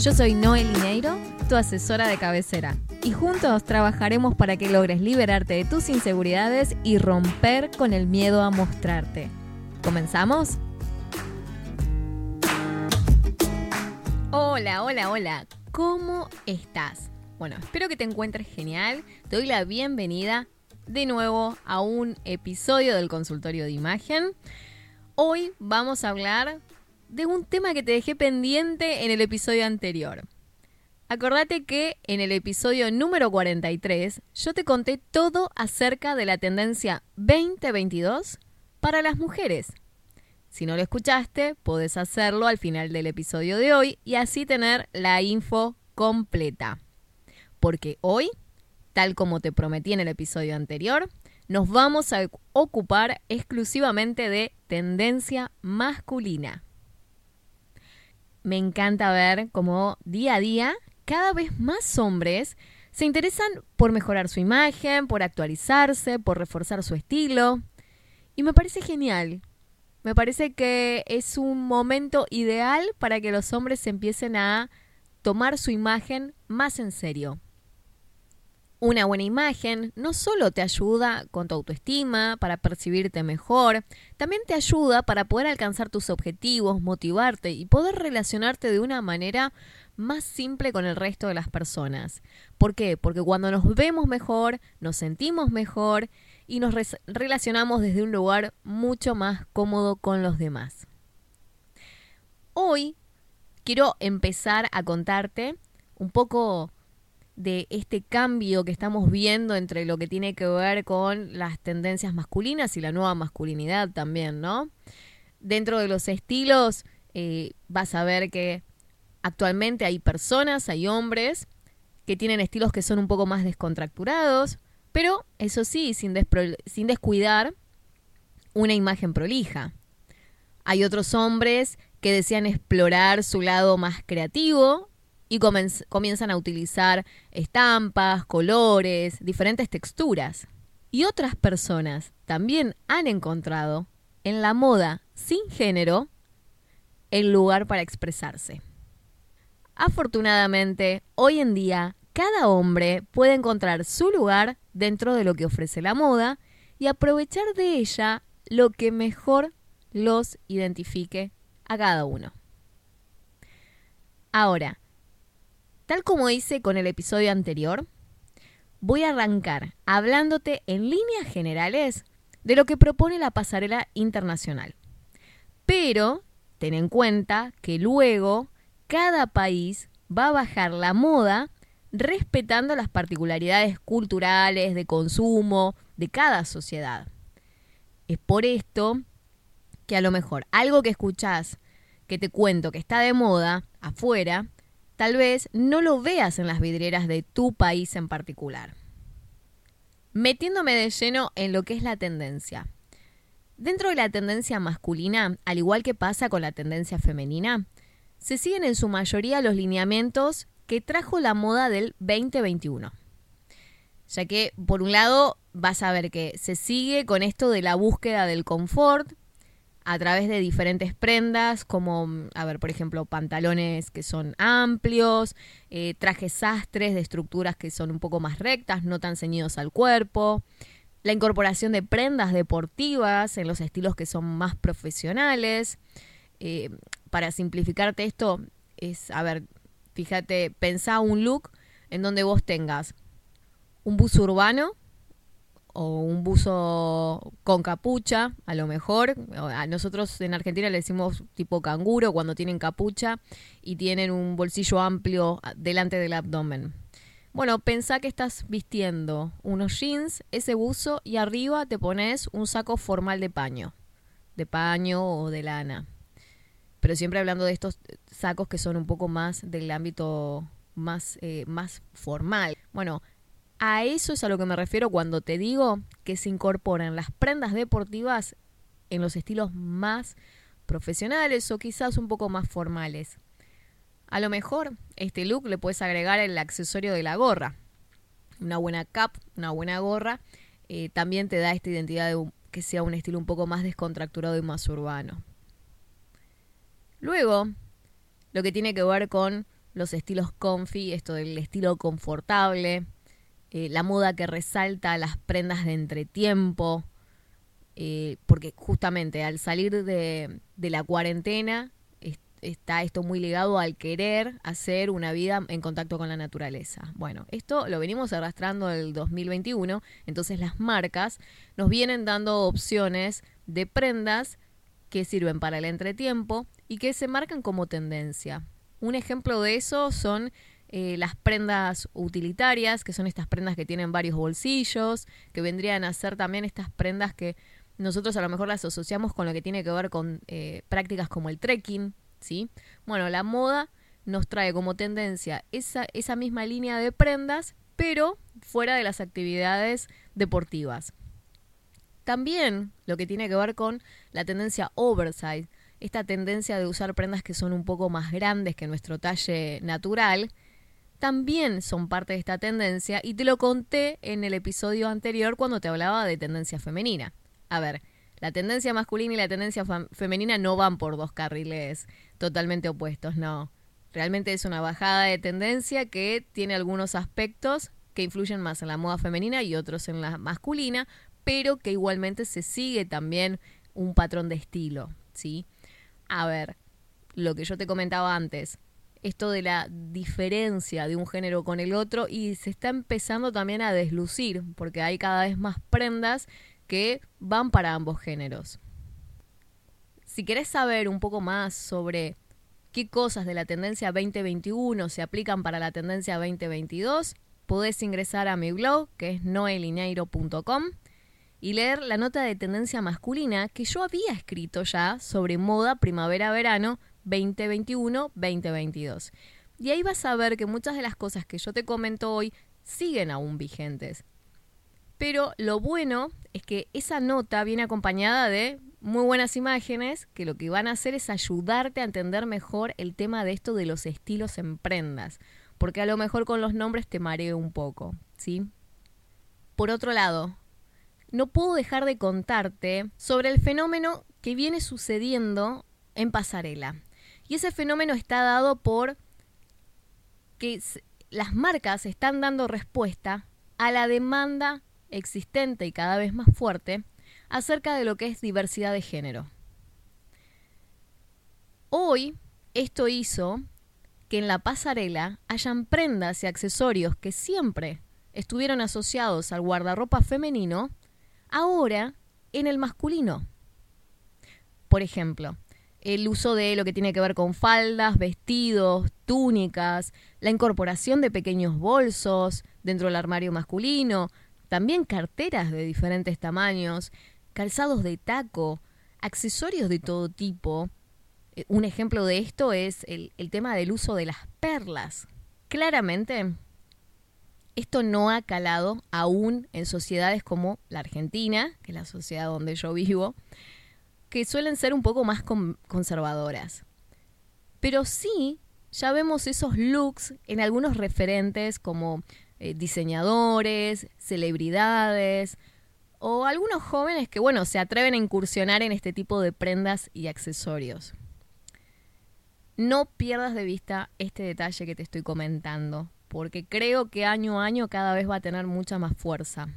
Yo soy Noel Lineiro, tu asesora de cabecera, y juntos trabajaremos para que logres liberarte de tus inseguridades y romper con el miedo a mostrarte. ¿Comenzamos? Hola, hola, hola. ¿Cómo estás? Bueno, espero que te encuentres genial. Te doy la bienvenida de nuevo a un episodio del consultorio de imagen. Hoy vamos a hablar de un tema que te dejé pendiente en el episodio anterior. Acordate que en el episodio número 43 yo te conté todo acerca de la tendencia 2022 para las mujeres. Si no lo escuchaste, puedes hacerlo al final del episodio de hoy y así tener la info completa. Porque hoy, tal como te prometí en el episodio anterior, nos vamos a ocupar exclusivamente de tendencia masculina. Me encanta ver cómo día a día cada vez más hombres se interesan por mejorar su imagen, por actualizarse, por reforzar su estilo. Y me parece genial. Me parece que es un momento ideal para que los hombres empiecen a tomar su imagen más en serio. Una buena imagen no solo te ayuda con tu autoestima, para percibirte mejor, también te ayuda para poder alcanzar tus objetivos, motivarte y poder relacionarte de una manera más simple con el resto de las personas. ¿Por qué? Porque cuando nos vemos mejor, nos sentimos mejor y nos relacionamos desde un lugar mucho más cómodo con los demás. Hoy quiero empezar a contarte un poco de este cambio que estamos viendo entre lo que tiene que ver con las tendencias masculinas y la nueva masculinidad también, ¿no? Dentro de los estilos eh, vas a ver que actualmente hay personas, hay hombres que tienen estilos que son un poco más descontracturados, pero eso sí, sin, sin descuidar una imagen prolija. Hay otros hombres que desean explorar su lado más creativo y comienzan a utilizar estampas, colores, diferentes texturas. Y otras personas también han encontrado en la moda sin género el lugar para expresarse. Afortunadamente, hoy en día, cada hombre puede encontrar su lugar dentro de lo que ofrece la moda y aprovechar de ella lo que mejor los identifique a cada uno. Ahora, Tal como hice con el episodio anterior, voy a arrancar hablándote en líneas generales de lo que propone la pasarela internacional. Pero ten en cuenta que luego cada país va a bajar la moda respetando las particularidades culturales, de consumo de cada sociedad. Es por esto que a lo mejor algo que escuchás que te cuento que está de moda afuera, tal vez no lo veas en las vidrieras de tu país en particular. Metiéndome de lleno en lo que es la tendencia. Dentro de la tendencia masculina, al igual que pasa con la tendencia femenina, se siguen en su mayoría los lineamientos que trajo la moda del 2021. Ya que, por un lado, vas a ver que se sigue con esto de la búsqueda del confort, a través de diferentes prendas, como, a ver, por ejemplo, pantalones que son amplios, eh, trajes sastres de estructuras que son un poco más rectas, no tan ceñidos al cuerpo, la incorporación de prendas deportivas en los estilos que son más profesionales. Eh, para simplificarte esto, es, a ver, fíjate, pensá un look en donde vos tengas un buzo urbano, o un buzo con capucha, a lo mejor. A nosotros en Argentina le decimos tipo canguro cuando tienen capucha y tienen un bolsillo amplio delante del abdomen. Bueno, pensá que estás vistiendo unos jeans, ese buzo y arriba te pones un saco formal de paño, de paño o de lana. Pero siempre hablando de estos sacos que son un poco más del ámbito más, eh, más formal. Bueno, A eso es a lo que me refiero cuando te digo que se incorporan las prendas deportivas en los estilos más profesionales o quizás un poco más formales. A lo mejor este look le puedes agregar el accesorio de la gorra. Una buena cap, una buena gorra, eh, también te da esta identidad de que sea un estilo un poco más descontracturado y más urbano. Luego, lo que tiene que ver con los estilos comfy, esto del estilo confortable, eh, la moda que resalta las prendas de entretiempo, eh, porque justamente al salir de, la cuarentena está esto muy ligado al querer hacer una vida en contacto con la naturaleza. Bueno, esto lo venimos arrastrando el 2021, entonces las marcas nos vienen dando opciones de prendas que sirven para el entretiempo y que se marcan como tendencia. Un ejemplo de eso son eh, las prendas utilitarias, que son estas prendas que tienen varios bolsillos, que vendrían a ser también estas prendas que nosotros a lo mejor las asociamos con lo que tiene que ver con eh, prácticas como el trekking, ¿sí? Bueno, la moda nos trae como tendencia esa, esa misma línea de prendas, pero fuera de las actividades deportivas. También lo que tiene que ver con la tendencia oversize, esta tendencia de usar prendas que son un poco más grandes que nuestro talle natural, también son parte de esta tendencia y te lo conté en el episodio anterior cuando te hablaba de tendencia femenina. A ver, la tendencia masculina y la tendencia femenina no van por dos carriles totalmente opuestos, no. Realmente es una bajada de tendencia que tiene algunos aspectos que influyen más en la moda femenina y otros en la masculina, pero que igualmente se sigue también un patrón de estilo, ¿sí? A ver, lo que yo te comentaba antes, esto de la diferencia de un género con el otro y se está empezando también a deslucir porque hay cada vez más prendas que van para ambos géneros. Si querés saber un poco más sobre qué cosas de la tendencia 2021 se aplican para la tendencia 2022, podés ingresar a mi blog que es noelineiro.com y leer la nota de tendencia masculina que yo había escrito ya sobre moda primavera-verano 2021-2022. Y ahí vas a ver que muchas de las cosas que yo te comento hoy siguen aún vigentes. Pero lo bueno es que esa nota viene acompañada de muy buenas imágenes que lo que van a hacer es ayudarte a entender mejor el tema de esto de los estilos en prendas, porque a lo mejor con los nombres te mareo un poco, ¿sí? Por otro lado, no puedo dejar de contarte sobre el fenómeno que viene sucediendo en pasarela. Y ese fenómeno está dado por que las marcas están dando respuesta a la demanda existente y cada vez más fuerte acerca de lo que es diversidad de género. Hoy esto hizo que en la pasarela hayan prendas y accesorios que siempre estuvieron asociados al guardarropa femenino, ahora en el masculino. Por ejemplo, el uso de lo que tiene que ver con faldas, vestidos, túnicas, la incorporación de pequeños bolsos dentro del armario masculino, también carteras de diferentes tamaños, calzados de taco, accesorios de todo tipo. Eh, un ejemplo de esto es el, el tema del uso de las perlas. Claramente, esto no ha calado aún en sociedades como la Argentina, que es la sociedad donde yo vivo, que suelen ser un poco más conservadoras. Pero sí, ya vemos esos looks en algunos referentes como eh, diseñadores, celebridades o algunos jóvenes que, bueno, se atreven a incursionar en este tipo de prendas y accesorios. No pierdas de vista este detalle que te estoy comentando, porque creo que año a año cada vez va a tener mucha más fuerza.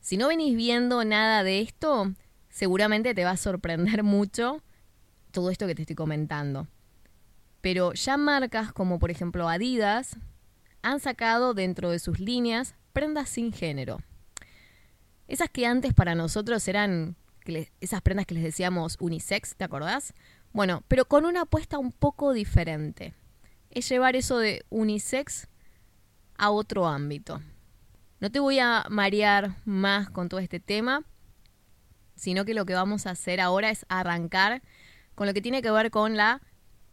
Si no venís viendo nada de esto, seguramente te va a sorprender mucho todo esto que te estoy comentando. Pero ya marcas como por ejemplo Adidas han sacado dentro de sus líneas prendas sin género. Esas que antes para nosotros eran esas prendas que les decíamos unisex, ¿te acordás? Bueno, pero con una apuesta un poco diferente. Es llevar eso de unisex a otro ámbito. No te voy a marear más con todo este tema, sino que lo que vamos a hacer ahora es arrancar con lo que tiene que ver con la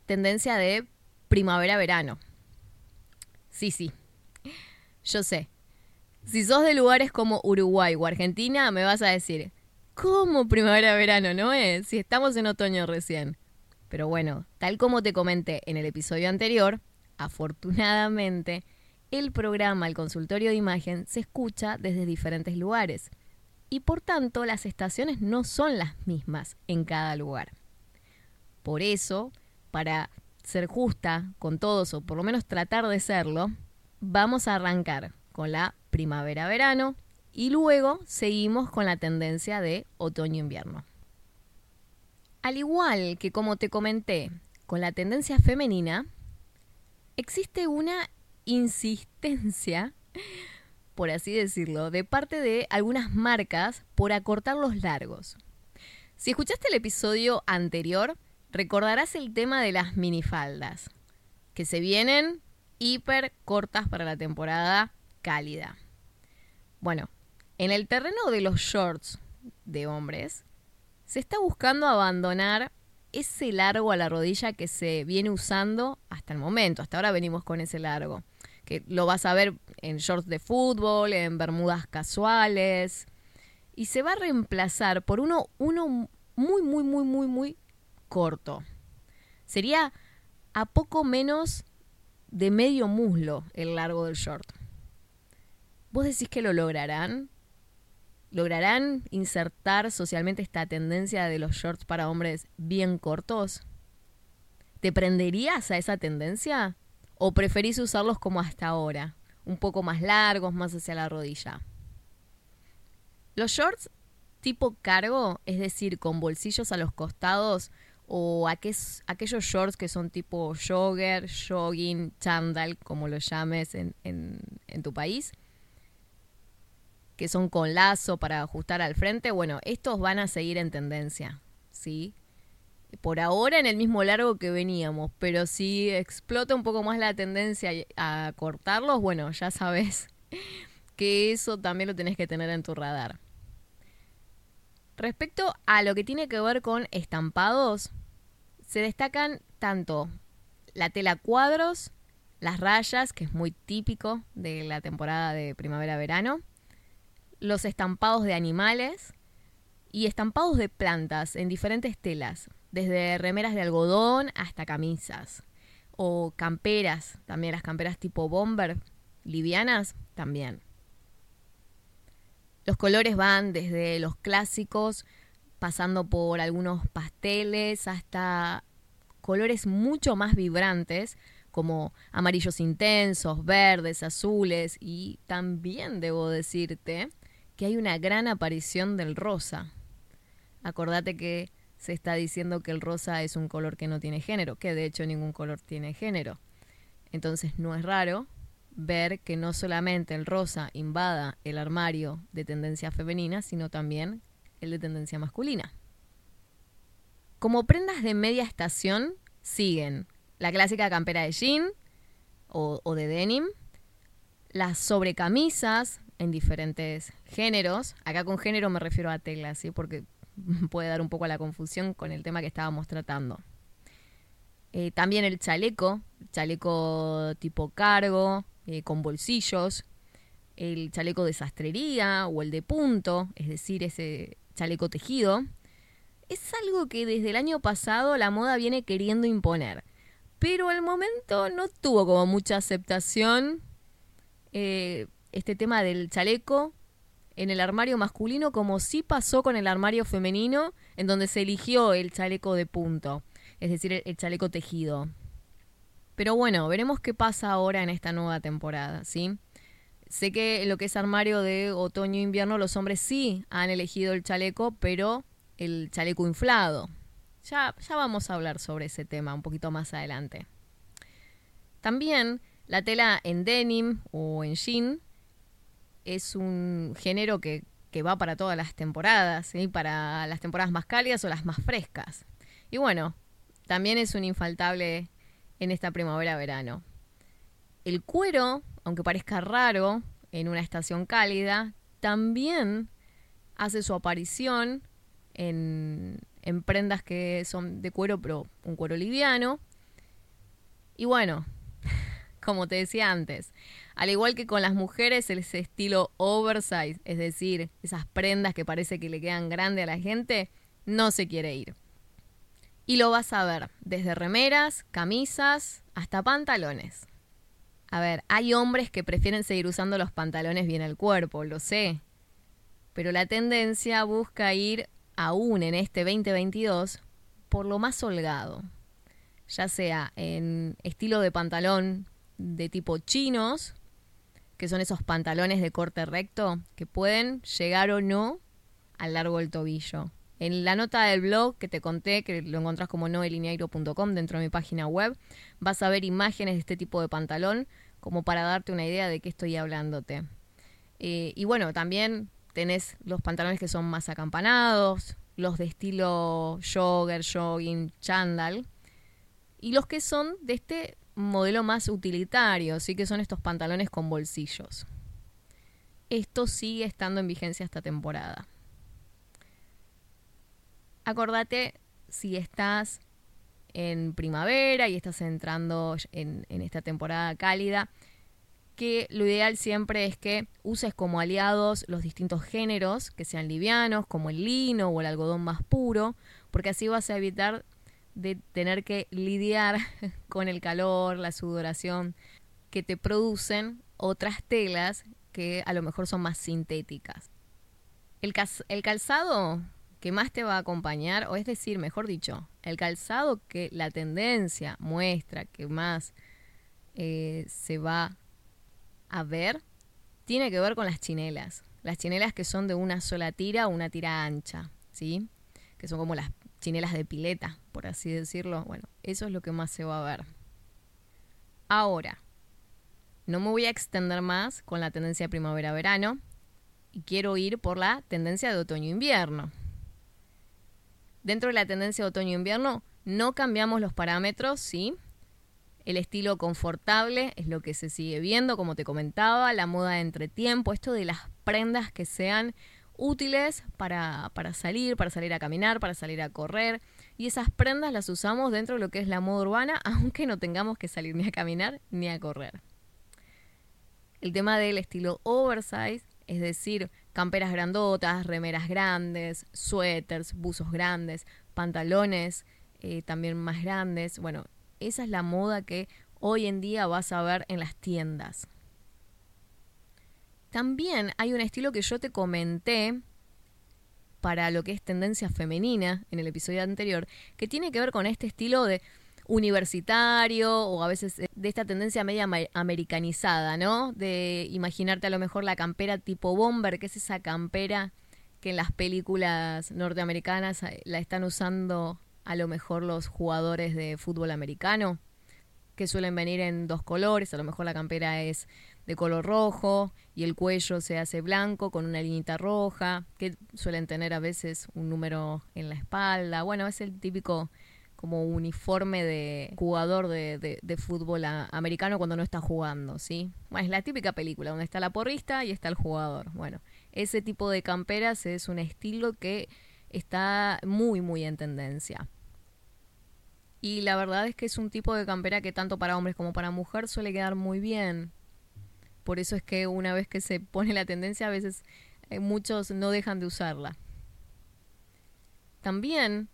tendencia de primavera-verano. Sí, sí, yo sé. Si sos de lugares como Uruguay o Argentina, me vas a decir, ¿cómo primavera-verano, no es? Si estamos en otoño recién. Pero bueno, tal como te comenté en el episodio anterior, afortunadamente, el programa El Consultorio de Imagen se escucha desde diferentes lugares y por tanto las estaciones no son las mismas en cada lugar. Por eso, para ser justa con todos, o por lo menos tratar de serlo, vamos a arrancar con la primavera-verano y luego seguimos con la tendencia de otoño-invierno. Al igual que como te comenté, con la tendencia femenina, existe una insistencia, por así decirlo, de parte de algunas marcas por acortar los largos. Si escuchaste el episodio anterior, recordarás el tema de las minifaldas, que se vienen hiper cortas para la temporada cálida. Bueno, en el terreno de los shorts de hombres, se está buscando abandonar ese largo a la rodilla que se viene usando hasta el momento. Hasta ahora venimos con ese largo, que lo vas a ver en shorts de fútbol, en bermudas casuales, y se va a reemplazar por uno, uno muy, muy, muy, muy, muy corto. Sería a poco menos de medio muslo el largo del short. ¿Vos decís que lo lograrán? ¿Lograrán insertar socialmente esta tendencia de los shorts para hombres bien cortos? ¿Te prenderías a esa tendencia? ¿O preferís usarlos como hasta ahora? Un poco más largos, más hacia la rodilla. Los shorts tipo cargo, es decir, con bolsillos a los costados, o aquellos shorts que son tipo jogger, jogging, chandal, como lo llames en, en tu país, que son con lazo para ajustar al frente, bueno, estos van a seguir en tendencia, ¿sí? Por ahora en el mismo largo que veníamos, pero si explota un poco más la tendencia a cortarlos, bueno, ya sabes que eso también lo tenés que tener en tu radar. Respecto a lo que tiene que ver con estampados, se destacan tanto la tela cuadros, las rayas, que es muy típico de la temporada de primavera-verano, los estampados de animales y estampados de plantas en diferentes telas, desde remeras de algodón hasta camisas, o camperas, también las camperas tipo bomber, livianas, también. Los colores van desde los clásicos, pasando por algunos pasteles, hasta colores mucho más vibrantes, como amarillos intensos, verdes, azules, y también debo decirte que hay una gran aparición del rosa. Acordate que se está diciendo que el rosa es un color que no tiene género, que de hecho ningún color tiene género. Entonces no es raro ver que no solamente el rosa invada el armario de tendencia femenina, sino también el de tendencia masculina. Como prendas de media estación siguen la clásica campera de jean o, o de denim, las sobrecamisas en diferentes géneros. Acá con género me refiero a tela, ¿sí? porque puede dar un poco a la confusión con el tema que estábamos tratando. Eh, también el chaleco, chaleco tipo cargo, eh, con bolsillos, el chaleco de sastrería o el de punto, es decir, ese chaleco tejido, es algo que desde el año pasado la moda viene queriendo imponer, pero al momento no tuvo como mucha aceptación eh, este tema del chaleco en el armario masculino como sí pasó con el armario femenino, en donde se eligió el chaleco de punto, es decir, el chaleco tejido. Pero bueno, veremos qué pasa ahora en esta nueva temporada, ¿sí? Sé que en lo que es armario de otoño-invierno los hombres sí han elegido el chaleco, pero el chaleco inflado. Ya, ya vamos a hablar sobre ese tema un poquito más adelante. También la tela en denim o en jean es un género que, que va para todas las temporadas, ¿sí? para las temporadas más cálidas o las más frescas. Y bueno, también es un infaltable en esta primavera-verano. El cuero, aunque parezca raro en una estación cálida, también hace su aparición en, en prendas que son de cuero, pero un cuero liviano. Y bueno, como te decía antes, al igual que con las mujeres, ese estilo oversize, es decir, esas prendas que parece que le quedan grande a la gente, no se quiere ir. Y lo vas a ver desde remeras, camisas, hasta pantalones. A ver, hay hombres que prefieren seguir usando los pantalones bien al cuerpo, lo sé. Pero la tendencia busca ir aún en este 2022 por lo más holgado. Ya sea en estilo de pantalón de tipo chinos, que son esos pantalones de corte recto que pueden llegar o no al largo del tobillo. En la nota del blog que te conté, que lo encontrás como noelineairo.com dentro de mi página web, vas a ver imágenes de este tipo de pantalón como para darte una idea de qué estoy hablándote. Eh, y bueno, también tenés los pantalones que son más acampanados, los de estilo jogger, jogging, chandal, y los que son de este modelo más utilitario, sí que son estos pantalones con bolsillos. Esto sigue estando en vigencia esta temporada. Acordate si estás en primavera y estás entrando en, en, esta temporada cálida, que lo ideal siempre es que uses como aliados los distintos géneros que sean livianos, como el lino o el algodón más puro, porque así vas a evitar de tener que lidiar con el calor, la sudoración que te producen otras telas que a lo mejor son más sintéticas. El, el calzado que más te va a acompañar, o es decir, mejor dicho, el calzado que la tendencia muestra que más eh, se va a ver, tiene que ver con las chinelas. Las chinelas que son de una sola tira o una tira ancha, ¿sí? Que son como las chinelas de pileta, por así decirlo. Bueno, eso es lo que más se va a ver. Ahora, no me voy a extender más con la tendencia primavera-verano y quiero ir por la tendencia de otoño-invierno. Dentro de la tendencia de otoño-invierno no cambiamos los parámetros, ¿sí? El estilo confortable es lo que se sigue viendo, como te comentaba, la moda de entretiempo, esto de las prendas que sean útiles para, para, salir, para salir a caminar, para salir a correr. Y esas prendas las usamos dentro de lo que es la moda urbana, aunque no tengamos que salir ni a caminar ni a correr. El tema del estilo oversize, es decir, camperas grandotas, remeras grandes, suéteres, buzos grandes, pantalones eh, también más grandes. Bueno, esa es la moda que hoy en día vas a ver en las tiendas. También hay un estilo que yo te comenté para lo que es tendencia femenina en el episodio anterior, que tiene que ver con este estilo de universitario o a veces de esta tendencia media americanizada, ¿no? De imaginarte a lo mejor la campera tipo bomber, que es esa campera que en las películas norteamericanas eh, la están usando a lo mejor los jugadores de fútbol americano, que suelen venir en dos colores, a lo mejor la campera es de color rojo y el cuello se hace blanco con una linita roja, que suelen tener a veces un número en la espalda. Bueno, es el típico como uniforme de jugador de, fútbol americano cuando no está jugando, ¿sí? Bueno, es la típica película donde está la porrista y está el jugador. Bueno, ese tipo de camperas es un estilo que está muy, muy en tendencia. Y la verdad es que es un tipo de campera que tanto para hombres como para mujer suele quedar muy bien. Por eso es que una vez que se pone la tendencia, a veces eh, muchos no dejan de usarla. También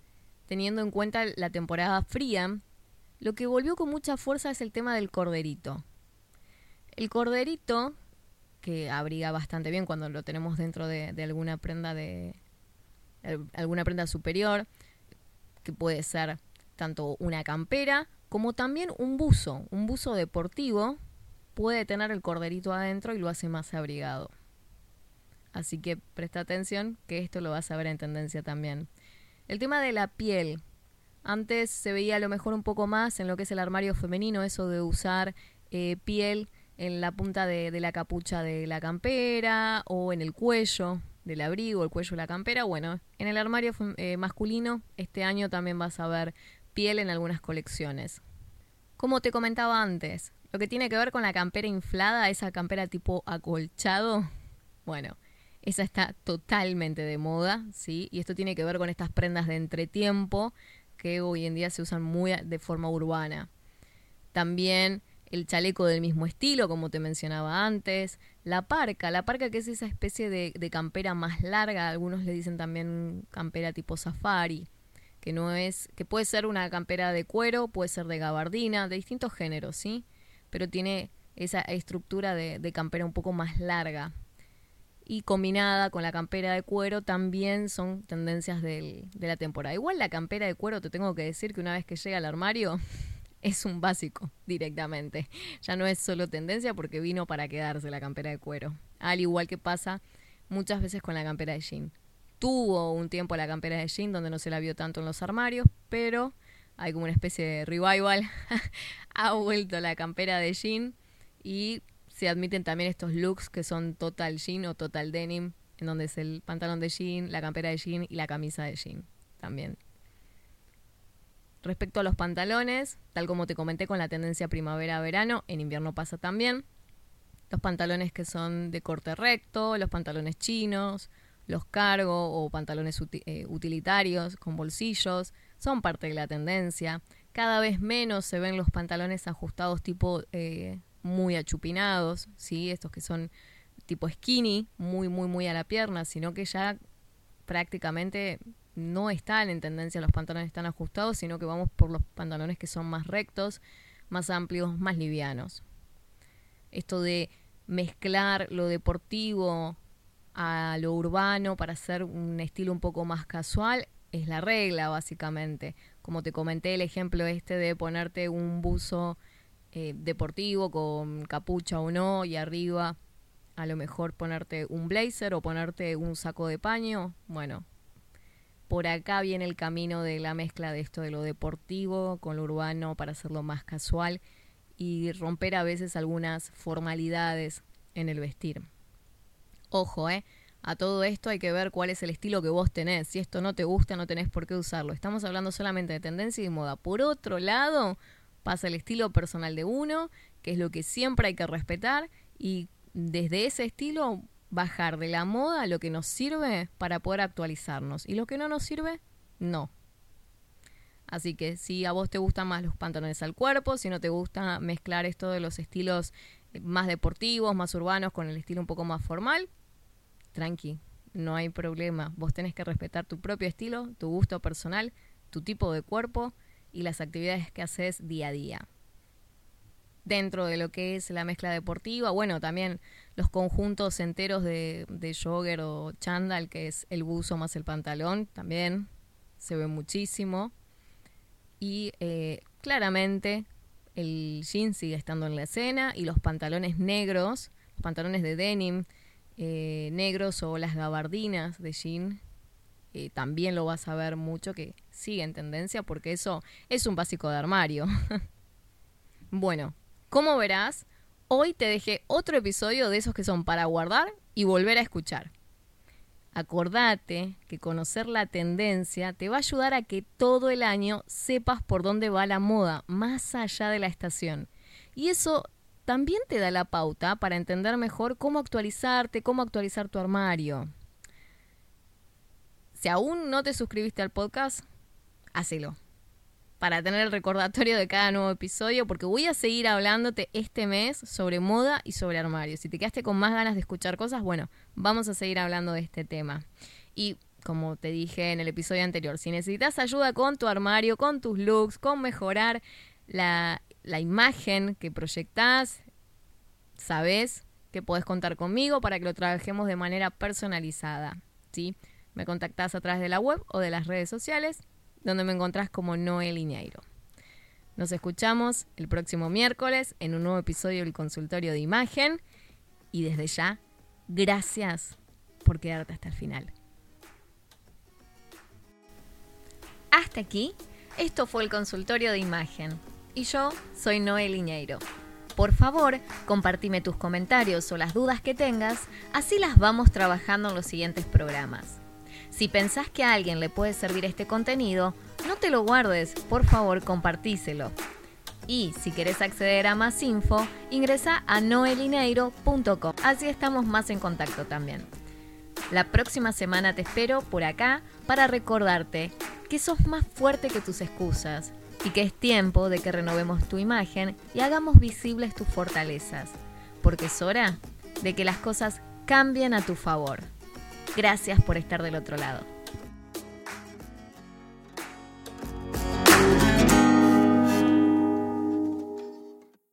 teniendo en cuenta la temporada fría, lo que volvió con mucha fuerza es el tema del corderito. El corderito, que abriga bastante bien cuando lo tenemos dentro de, alguna prenda de alguna prenda superior, que puede ser tanto una campera como también un buzo, un buzo deportivo puede tener el corderito adentro y lo hace más abrigado. Así que presta atención que esto lo vas a ver en tendencia también. El tema de la piel. Antes se veía a lo mejor un poco más en lo que es el armario femenino, eso de usar eh, piel en la punta de, la capucha de la campera o en el cuello del abrigo, el cuello de la campera. Bueno, en el armario eh, masculino este año también vas a ver piel en algunas colecciones. Como te comentaba antes, lo que tiene que ver con la campera inflada, esa campera tipo acolchado, bueno, esa está totalmente de moda, ¿sí? Y esto tiene que ver con estas prendas de entretiempo que hoy en día se usan muy de forma urbana. También el chaleco del mismo estilo, como te mencionaba antes, la parca, la parca que es esa especie de, de, campera más larga, algunos le dicen también campera tipo safari, que no es, que puede ser una campera de cuero, puede ser de gabardina, de distintos géneros, ¿sí? Pero tiene esa estructura de, de campera un poco más larga. Y combinada con la campera de cuero también son tendencias del, de la temporada. Igual la campera de cuero, te tengo que decir que una vez que llega al armario, es un básico directamente. Ya no es solo tendencia porque vino para quedarse la campera de cuero. Al igual que pasa muchas veces con la campera de jean. Tuvo un tiempo la campera de jean donde no se la vio tanto en los armarios, pero hay como una especie de revival. ha vuelto la campera de jean y se admiten también estos looks que son total jean o total denim, en donde es el pantalón de jean, la campera de jean y la camisa de jean también. Respecto a los pantalones, tal como te comenté con la tendencia primavera-verano, en invierno pasa también. Los pantalones que son de corte recto, los pantalones chinos, los cargo o pantalones eh, utilitarios con bolsillos, son parte de la tendencia. Cada vez menos se ven los pantalones ajustados tipo eh, muy achupinados, ¿sí? estos que son tipo skinny, muy, muy, muy a la pierna, sino que ya prácticamente no están en tendencia los pantalones tan ajustados, sino que vamos por los pantalones que son más rectos, más amplios, más livianos. Esto de mezclar lo deportivo a lo urbano para hacer un estilo un poco más casual es la regla básicamente. Como te comenté el ejemplo este de ponerte un buzo eh, deportivo con capucha o no y arriba a lo mejor ponerte un blazer o ponerte un saco de paño. Bueno, por acá viene el camino de la mezcla de esto de lo deportivo con lo urbano para hacerlo más casual y romper a veces algunas formalidades en el vestir. Ojo, ¿eh? A todo esto hay que ver cuál es el estilo que vos tenés. Si esto no te gusta, no tenés por qué usarlo. Estamos hablando solamente de tendencia y de moda. Por otro lado, pasa el estilo personal de uno, que es lo que siempre hay que respetar, y desde ese estilo bajar de la moda lo que nos sirve para poder actualizarnos y lo que no nos sirve, no. Así que si a vos te gustan más los pantalones al cuerpo, si no te gusta mezclar esto de los estilos más deportivos, más urbanos con el estilo un poco más formal, tranqui, no hay problema. Vos tenés que respetar tu propio estilo, tu gusto personal, tu tipo de cuerpo y las actividades que haces día a día dentro de lo que es la mezcla deportiva. Bueno, también los conjuntos enteros de, de jogger o chandal, que es el buzo más el pantalón, también se ve muchísimo. Y eh, claramente el jean sigue estando en la escena y los pantalones negros, los pantalones de denim eh, negros o las gabardinas de jean, eh, también lo vas a ver mucho que sigue en tendencia porque eso es un básico de armario. bueno, como verás, hoy te dejé otro episodio de esos que son para guardar y volver a escuchar. Acordate que conocer la tendencia te va a ayudar a que todo el año sepas por dónde va la moda, más allá de la estación. Y eso también te da la pauta para entender mejor cómo actualizarte, cómo actualizar tu armario. Si aún no te suscribiste al podcast, hacelo para tener el recordatorio de cada nuevo episodio, porque voy a seguir hablándote este mes sobre moda y sobre armarios. Si te quedaste con más ganas de escuchar cosas, bueno, vamos a seguir hablando de este tema. Y como te dije en el episodio anterior, si necesitas ayuda con tu armario, con tus looks, con mejorar la, la imagen que proyectás, sabes que puedes contar conmigo para que lo trabajemos de manera personalizada. ¿sí? Me contactás a través de la web o de las redes sociales donde me encontrás como Noel Iñeiro. Nos escuchamos el próximo miércoles en un nuevo episodio del consultorio de imagen y desde ya, gracias por quedarte hasta el final. Hasta aquí, esto fue el consultorio de imagen y yo soy Noel Iñeiro. Por favor, compartime tus comentarios o las dudas que tengas, así las vamos trabajando en los siguientes programas. Si pensás que a alguien le puede servir este contenido, no te lo guardes, por favor compartíselo. Y si querés acceder a más info, ingresa a noelineiro.com, así estamos más en contacto también. La próxima semana te espero por acá para recordarte que sos más fuerte que tus excusas, y que es tiempo de que renovemos tu imagen y hagamos visibles tus fortalezas, porque es hora de que las cosas cambien a tu favor. Gracias por estar del otro lado.